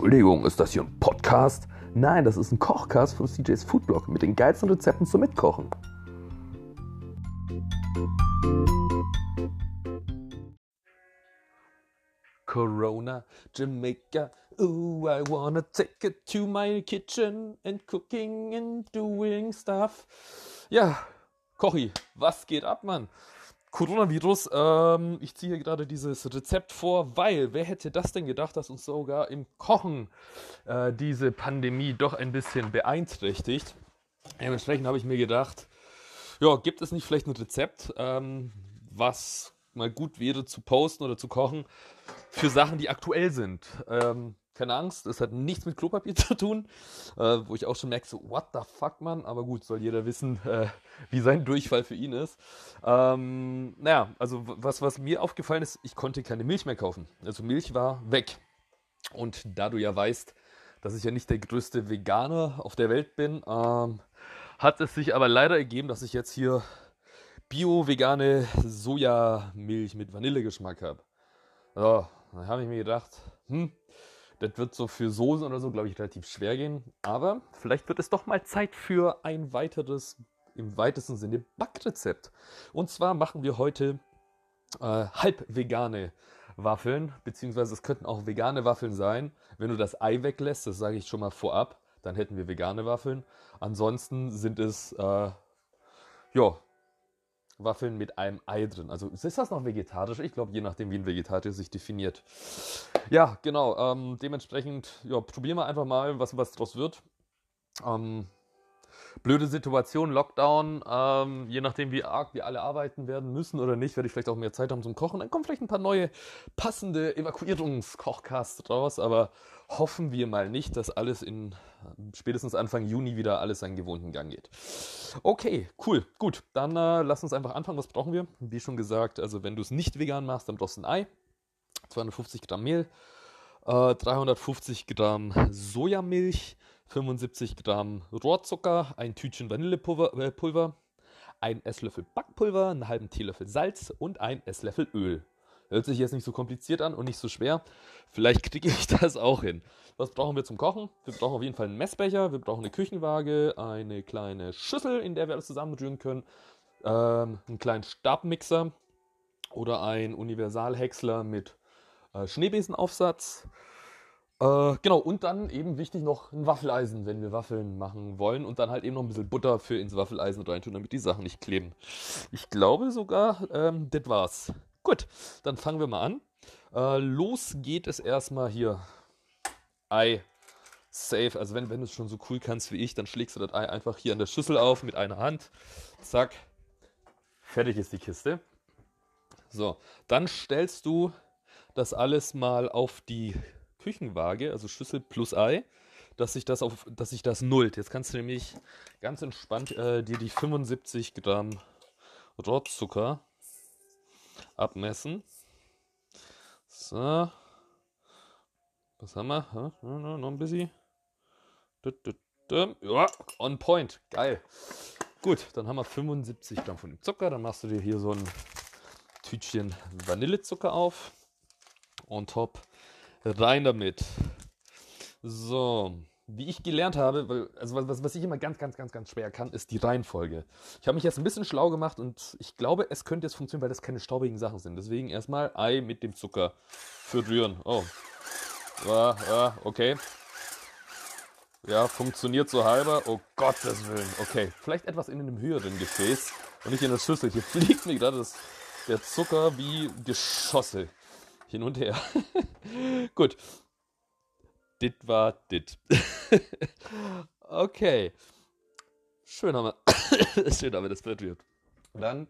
Entschuldigung, ist das hier ein Podcast? Nein, das ist ein Kochcast vom CJ's Foodblog mit den geilsten Rezepten zum Mitkochen. Corona, Jamaica, ooh, I wanna take it to my kitchen and cooking and doing stuff. Ja, Kochi, was geht ab, Mann? Coronavirus, ähm, ich ziehe gerade dieses Rezept vor, weil wer hätte das denn gedacht, dass uns sogar im Kochen äh, diese Pandemie doch ein bisschen beeinträchtigt. Dementsprechend habe ich mir gedacht, ja, gibt es nicht vielleicht ein Rezept, ähm, was mal gut wäre zu posten oder zu kochen für Sachen, die aktuell sind. Ähm, keine Angst, es hat nichts mit Klopapier zu tun, äh, wo ich auch schon merke, so, what the fuck, Mann, aber gut, soll jeder wissen, äh, wie sein Durchfall für ihn ist. Ähm, naja, also was, was mir aufgefallen ist, ich konnte keine Milch mehr kaufen. Also Milch war weg. Und da du ja weißt, dass ich ja nicht der größte Veganer auf der Welt bin, ähm, hat es sich aber leider ergeben, dass ich jetzt hier bio-vegane Sojamilch mit Vanillegeschmack habe. So, dann habe ich mir gedacht, hm, das wird so für Soßen oder so, glaube ich, relativ schwer gehen. Aber vielleicht wird es doch mal Zeit für ein weiteres, im weitesten Sinne, Backrezept. Und zwar machen wir heute äh, halb vegane Waffeln, beziehungsweise es könnten auch vegane Waffeln sein. Wenn du das Ei weglässt, das sage ich schon mal vorab, dann hätten wir vegane Waffeln. Ansonsten sind es, äh, ja, Waffeln mit einem Ei drin. Also ist das noch vegetarisch? Ich glaube, je nachdem, wie ein Vegetarier sich definiert. Ja, genau. Ähm, dementsprechend, ja, probieren wir einfach mal, was, was draus wird. Ähm, blöde Situation, Lockdown, ähm, je nachdem, wie arg wir alle arbeiten werden müssen oder nicht, werde ich vielleicht auch mehr Zeit haben zum Kochen. Dann kommen vielleicht ein paar neue passende Evakuierungskochcasts raus, aber hoffen wir mal nicht, dass alles in spätestens Anfang Juni wieder alles seinen gewohnten Gang geht. Okay, cool, gut. Dann äh, lass uns einfach anfangen. Was brauchen wir? Wie schon gesagt, also wenn du es nicht vegan machst, dann brauchst du ein Ei, 250 Gramm Mehl, äh, 350 Gramm Sojamilch, 75 Gramm Rohrzucker, ein Tütchen Vanillepulver, äh, ein Esslöffel Backpulver, einen halben Teelöffel Salz und ein Esslöffel Öl. Hört sich jetzt nicht so kompliziert an und nicht so schwer. Vielleicht kriege ich das auch hin. Was brauchen wir zum Kochen? Wir brauchen auf jeden Fall einen Messbecher, wir brauchen eine Küchenwaage, eine kleine Schüssel, in der wir alles zusammenrühren können, ähm, einen kleinen Stabmixer oder ein Universalhäcksler mit äh, Schneebesenaufsatz. Äh, genau, und dann eben wichtig noch ein Waffeleisen, wenn wir Waffeln machen wollen. Und dann halt eben noch ein bisschen Butter für ins Waffeleisen reintun, damit die Sachen nicht kleben. Ich glaube sogar, ähm, das war's. Gut, dann fangen wir mal an. Äh, los geht es erstmal hier. Ei safe. Also wenn, wenn du es schon so cool kannst wie ich, dann schlägst du das Ei einfach hier an der Schüssel auf mit einer Hand. Zack. Fertig ist die Kiste. So, dann stellst du das alles mal auf die Küchenwaage, also Schüssel plus Ei, dass sich das auf, dass sich das nullt. Jetzt kannst du nämlich ganz entspannt äh, dir die 75 Gramm Rohrzucker abmessen. So. Was haben wir? Ja, noch ein bisschen. Ja, on point. Geil. Gut, dann haben wir 75 Gramm von dem Zucker. Dann machst du dir hier so ein Tütchen Vanillezucker auf. On top. Rein damit. So wie ich gelernt habe, weil, also was, was ich immer ganz, ganz, ganz, ganz schwer kann, ist die Reihenfolge. Ich habe mich jetzt ein bisschen schlau gemacht und ich glaube, es könnte jetzt funktionieren, weil das keine staubigen Sachen sind. Deswegen erstmal Ei mit dem Zucker verrühren. Oh. Ja, ja, okay. Ja, funktioniert so halber. Oh Gottes Willen. Okay, vielleicht etwas in einem höheren Gefäß und nicht in der Schüssel. Hier fliegt mir gerade der Zucker wie Geschosse hin und her. Gut, dit war dit. okay. Schön haben wir, schön haben wir das verrührt. Dann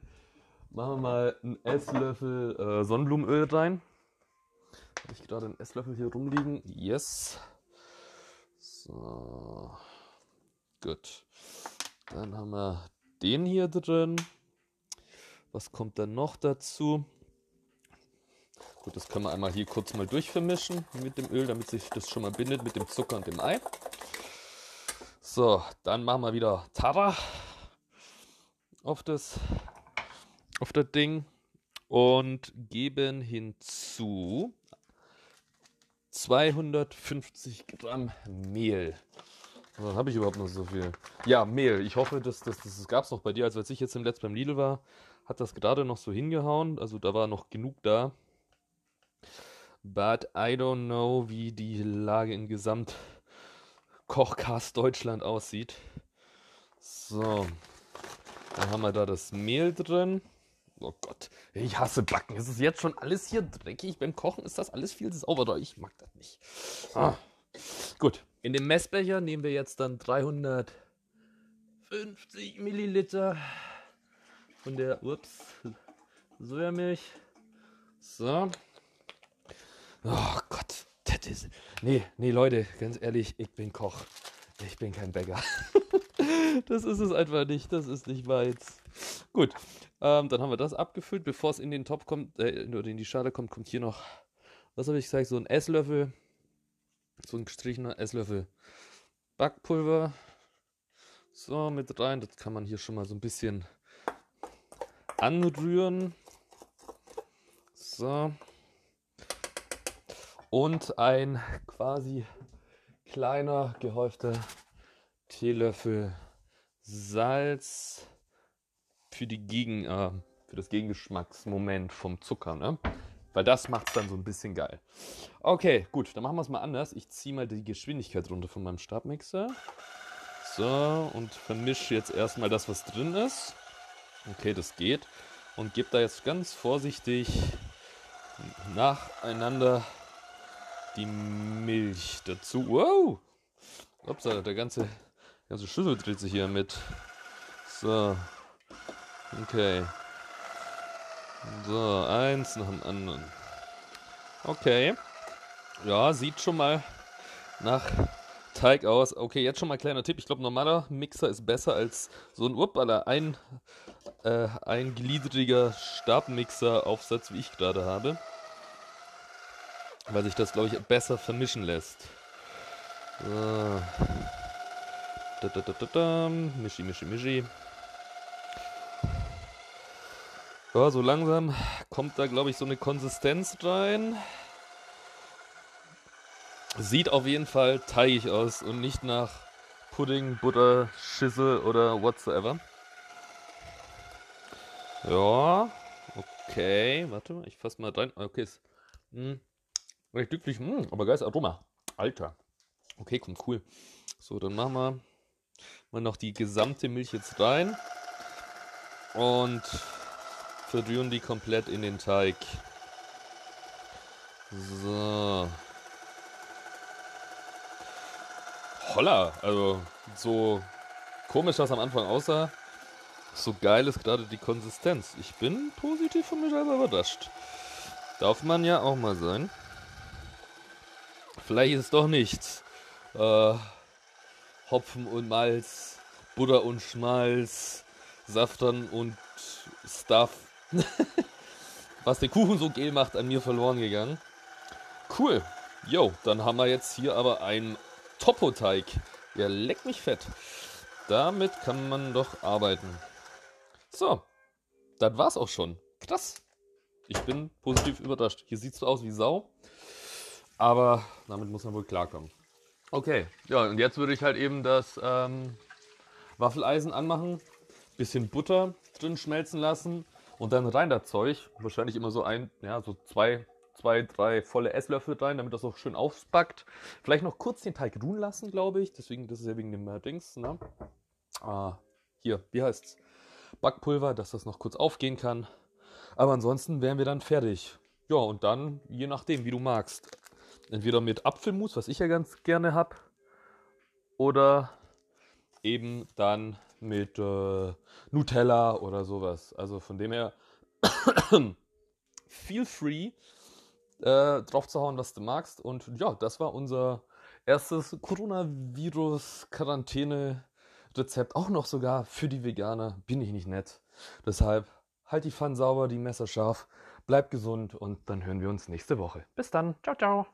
machen wir mal einen Esslöffel äh, Sonnenblumenöl rein. Habe ich gerade einen Esslöffel hier rumliegen? Yes. So. Gut. Dann haben wir den hier drin. Was kommt dann noch dazu? Gut, das können wir einmal hier kurz mal durchvermischen mit dem Öl, damit sich das schon mal bindet mit dem Zucker und dem Ei. So, dann machen wir wieder Tara auf das, auf das Ding und geben hinzu 250 Gramm Mehl. Dann habe ich überhaupt noch so viel. Ja, Mehl. Ich hoffe, dass das, das, das gab es noch bei dir. Also als ich jetzt im Letzt beim Lidl war, hat das gerade noch so hingehauen. Also da war noch genug da. But I don't know, wie die Lage in Gesamt Kochcast Deutschland aussieht. So. Dann haben wir da das Mehl drin. Oh Gott, ich hasse Backen. Es ist jetzt schon alles hier dreckig. Beim Kochen ist das alles viel sauberer. Ich mag das nicht. Ah. Gut, in dem Messbecher nehmen wir jetzt dann 350 Milliliter von der ups, Sojamilch. So. Oh Gott, das ist. Nee, nee, Leute, ganz ehrlich, ich bin Koch. Ich bin kein Bäcker. das ist es einfach nicht. Das ist nicht meins. Gut, ähm, dann haben wir das abgefüllt. Bevor es in den Topf kommt, äh, oder in die Schale kommt, kommt hier noch, was habe ich gesagt, so ein Esslöffel, so ein gestrichener Esslöffel Backpulver. So, mit rein. Das kann man hier schon mal so ein bisschen anrühren. So. Und ein quasi kleiner gehäufter Teelöffel Salz für, die Gegen, äh, für das Gegengeschmacksmoment vom Zucker, ne? Weil das macht es dann so ein bisschen geil. Okay, gut, dann machen wir es mal anders. Ich ziehe mal die Geschwindigkeit runter von meinem Stabmixer. So, und vermische jetzt erstmal das, was drin ist. Okay, das geht. Und gebe da jetzt ganz vorsichtig nacheinander die Milch dazu. Wow! Ups, der ganze, ganze Schüssel dreht sich hier mit. So. Okay. So, eins nach dem anderen. Okay. Ja, sieht schon mal nach Teig aus. Okay, jetzt schon mal kleiner Tipp. Ich glaube, normaler Mixer ist besser als so ein Uppala, ein, äh, ein gliedriger Stabmixer-Aufsatz, wie ich gerade habe weil sich das, glaube ich, besser vermischen lässt. So. Da, da, da, da, da. Mischi, mischi, mischi. Ja, so langsam kommt da, glaube ich, so eine Konsistenz rein. Sieht auf jeden Fall teigig aus und nicht nach Pudding, Butter, Schissel oder whatsoever. Ja, okay, warte mal, ich fasse mal rein. Okay, ist, hm, Recht glücklich, mh, hm, aber geiles Aroma. Alter. Okay, kommt cool. So, dann machen wir mal noch die gesamte Milch jetzt rein. Und verdrühren die komplett in den Teig. So. Holla, also so komisch das am Anfang aussah, so geil ist gerade die Konsistenz. Ich bin positiv von mir selber überrascht. Darf man ja auch mal sein. Vielleicht ist es doch nichts. Äh, Hopfen und Malz, Butter und Schmalz, Saftern und Stuff. Was den Kuchen so gel macht, an mir verloren gegangen. Cool. Jo, dann haben wir jetzt hier aber einen Topo-Teig. Ja, leck mich fett. Damit kann man doch arbeiten. So, das war's auch schon. Krass. Ich bin positiv überrascht. Hier sieht es so aus wie Sau. Aber damit muss man wohl klarkommen. Okay, ja, und jetzt würde ich halt eben das ähm, Waffeleisen anmachen, bisschen Butter drin schmelzen lassen und dann rein das Zeug. Wahrscheinlich immer so ein, ja, so zwei, zwei, drei volle Esslöffel rein, damit das auch schön aufbackt. Vielleicht noch kurz den Teig ruhen lassen, glaube ich. Deswegen, das ist ja wegen dem äh, Dings, ne? Ah, hier, wie heißt's? Backpulver, dass das noch kurz aufgehen kann. Aber ansonsten wären wir dann fertig. Ja, und dann, je nachdem, wie du magst. Entweder mit Apfelmus, was ich ja ganz gerne habe, oder eben dann mit äh, Nutella oder sowas. Also von dem her, feel free äh, drauf zu hauen, was du magst. Und ja, das war unser erstes Coronavirus-Quarantäne-Rezept. Auch noch sogar für die Veganer. Bin ich nicht nett. Deshalb halt die Pfanne sauber, die Messer scharf, bleib gesund und dann hören wir uns nächste Woche. Bis dann. Ciao, ciao.